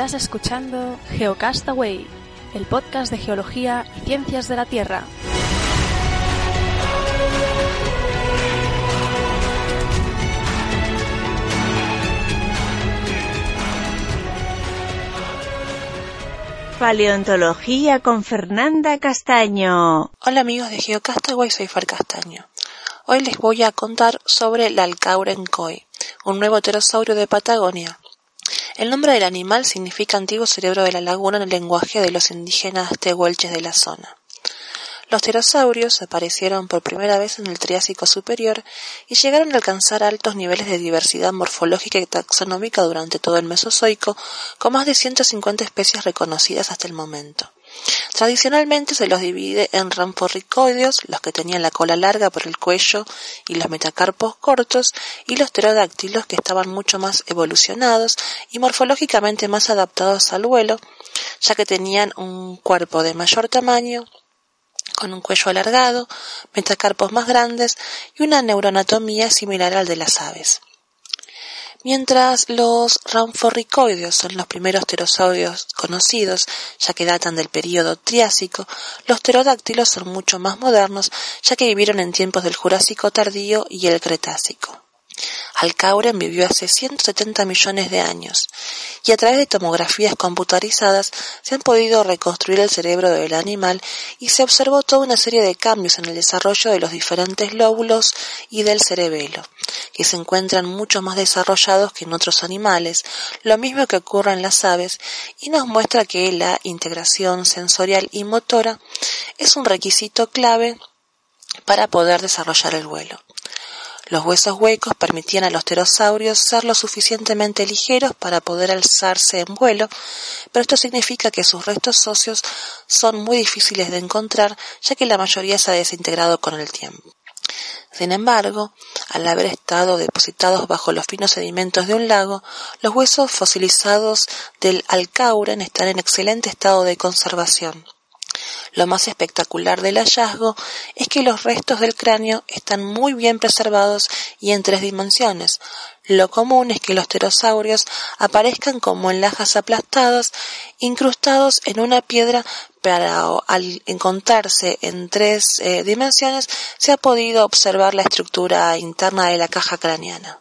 Estás escuchando Geocastaway, el podcast de geología y ciencias de la Tierra. Paleontología con Fernanda Castaño. Hola amigos de Geocastaway, soy Far Castaño. Hoy les voy a contar sobre la Alcauren-Koi, un nuevo pterosaurio de Patagonia. El nombre del animal significa antiguo cerebro de la laguna en el lenguaje de los indígenas tehuelches de la zona. Los pterosaurios aparecieron por primera vez en el Triásico superior y llegaron a alcanzar altos niveles de diversidad morfológica y taxonómica durante todo el Mesozoico, con más de 150 especies reconocidas hasta el momento. Tradicionalmente se los divide en ramforricoideos, los que tenían la cola larga por el cuello y los metacarpos cortos, y los pterodáctilos que estaban mucho más evolucionados y morfológicamente más adaptados al vuelo, ya que tenían un cuerpo de mayor tamaño, con un cuello alargado, metacarpos más grandes y una neuroanatomía similar al de las aves. Mientras los ramforricoideos son los primeros pterosaurios conocidos, ya que datan del período Triásico, los pterodáctilos son mucho más modernos, ya que vivieron en tiempos del Jurásico tardío y el Cretácico. Alcauren vivió hace 170 millones de años y a través de tomografías computarizadas se han podido reconstruir el cerebro del animal y se observó toda una serie de cambios en el desarrollo de los diferentes lóbulos y del cerebelo, que se encuentran mucho más desarrollados que en otros animales, lo mismo que ocurre en las aves, y nos muestra que la integración sensorial y motora es un requisito clave para poder desarrollar el vuelo. Los huesos huecos permitían a los pterosaurios ser lo suficientemente ligeros para poder alzarse en vuelo, pero esto significa que sus restos óseos son muy difíciles de encontrar, ya que la mayoría se ha desintegrado con el tiempo. Sin embargo, al haber estado depositados bajo los finos sedimentos de un lago, los huesos fosilizados del Alcauren están en excelente estado de conservación. Lo más espectacular del hallazgo es que los restos del cráneo están muy bien preservados y en tres dimensiones. Lo común es que los pterosaurios aparezcan como en lajas aplastadas, incrustados en una piedra, pero al encontrarse en tres eh, dimensiones se ha podido observar la estructura interna de la caja craneana.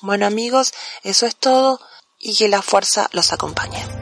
Bueno amigos, eso es todo y que la fuerza los acompañe.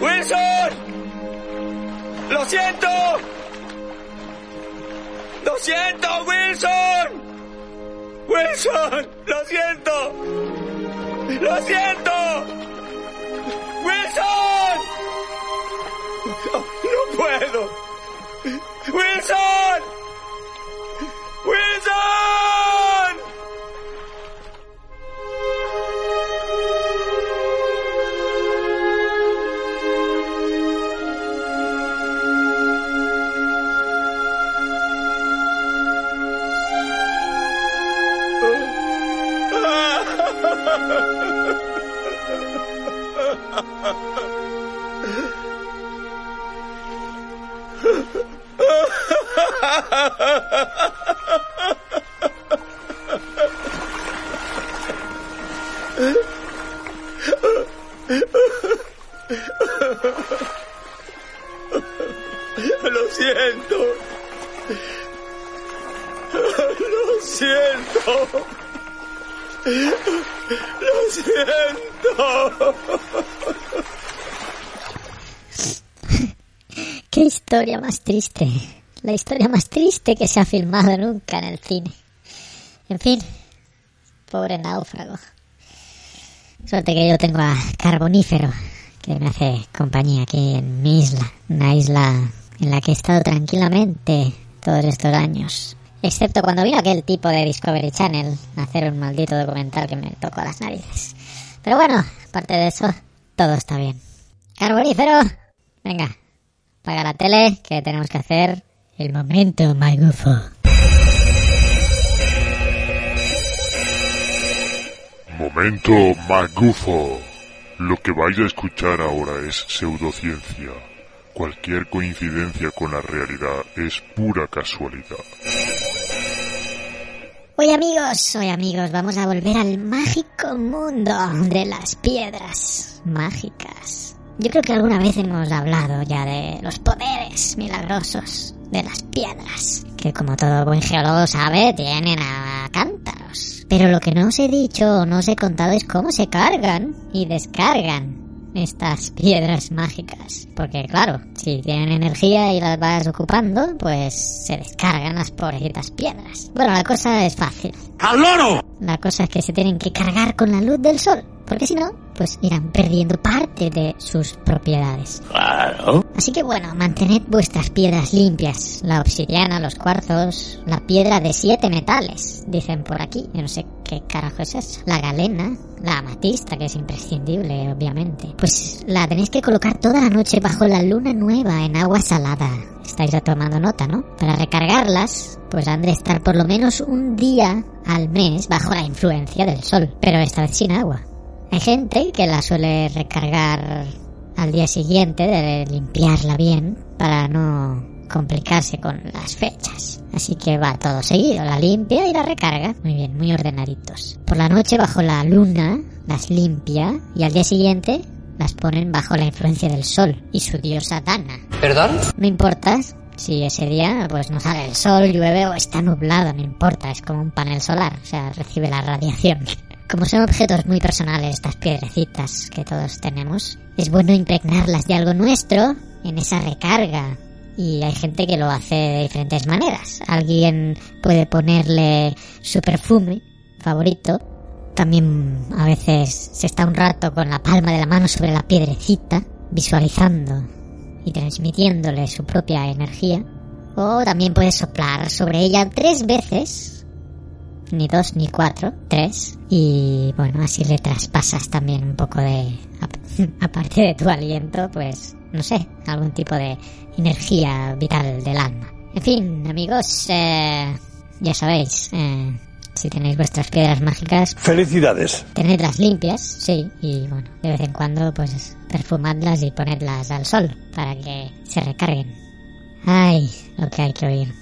¡Wilson! ¡Lo siento! ¡Lo siento, Wilson! ¡Wilson! ¡Lo siento! ¡Lo siento! Lo siento. Lo siento. Qué historia más triste. La historia más triste que se ha filmado nunca en el cine. En fin, pobre náufrago. Suerte que yo tengo a Carbonífero, que me hace compañía aquí en mi isla, una isla en la que he estado tranquilamente todos estos años. Excepto cuando vino aquel tipo de Discovery Channel a hacer un maldito documental que me tocó las narices. Pero bueno, aparte de eso, todo está bien. Carbonífero, venga, apaga la tele que tenemos que hacer el momento magufo. Momento magufo. Lo que vais a escuchar ahora es pseudociencia. Cualquier coincidencia con la realidad es pura casualidad. Hoy amigos, hoy amigos, vamos a volver al mágico mundo de las piedras mágicas. Yo creo que alguna vez hemos hablado ya de los poderes milagrosos de las piedras, que como todo buen geólogo sabe, tienen a cántaros. Pero lo que no os he dicho o no os he contado es cómo se cargan y descargan estas piedras mágicas. Porque claro, si tienen energía y las vas ocupando, pues se descargan las pobrecitas piedras. Bueno, la cosa es fácil. ¡Al loro! La cosa es que se tienen que cargar con la luz del sol. Porque si no, pues irán perdiendo parte de sus propiedades. Claro. Así que bueno, mantened vuestras piedras limpias. La obsidiana, los cuarzos, la piedra de siete metales, dicen por aquí. Yo no sé qué carajo es eso. La galena, la amatista, que es imprescindible, obviamente. Pues la tenéis que colocar toda la noche bajo la luna nueva en agua salada. Estáis ya tomando nota, ¿no? Para recargarlas, pues han de estar por lo menos un día al mes bajo la influencia del sol. Pero esta vez sin agua. Hay gente que la suele recargar al día siguiente de limpiarla bien para no complicarse con las fechas. Así que va todo seguido, la limpia y la recarga. Muy bien, muy ordenaditos. Por la noche bajo la luna las limpia y al día siguiente las ponen bajo la influencia del sol y su diosa Dana. ¿Perdón? No importa si ese día pues no sale el sol, llueve o está nublado, no importa, es como un panel solar, o sea, recibe la radiación. Como son objetos muy personales estas piedrecitas que todos tenemos, es bueno impregnarlas de algo nuestro en esa recarga. Y hay gente que lo hace de diferentes maneras. Alguien puede ponerle su perfume favorito. También a veces se está un rato con la palma de la mano sobre la piedrecita, visualizando y transmitiéndole su propia energía. O también puedes soplar sobre ella tres veces ni dos ni cuatro, tres. Y bueno, así le traspasas también un poco de, aparte de tu aliento, pues no sé, algún tipo de energía vital del alma. En fin, amigos, eh, ya sabéis, eh, si tenéis vuestras piedras mágicas, Felicidades. tenedlas limpias, sí, y bueno, de vez en cuando pues perfumadlas y ponedlas al sol para que se recarguen. Ay, lo que hay que oír.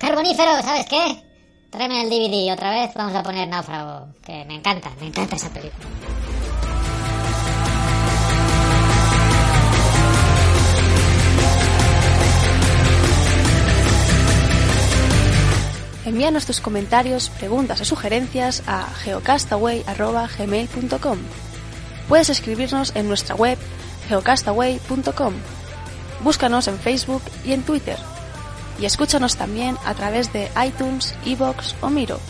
Carbonífero, ¿sabes qué? Tráeme el DVD otra vez, vamos a poner Náufrago, que me encanta, me encanta esa película. Envíanos tus comentarios, preguntas o sugerencias a geocastaway.gmail.com Puedes escribirnos en nuestra web geocastaway.com Búscanos en Facebook y en Twitter. Y escúchanos también a través de iTunes, Evox o Miro.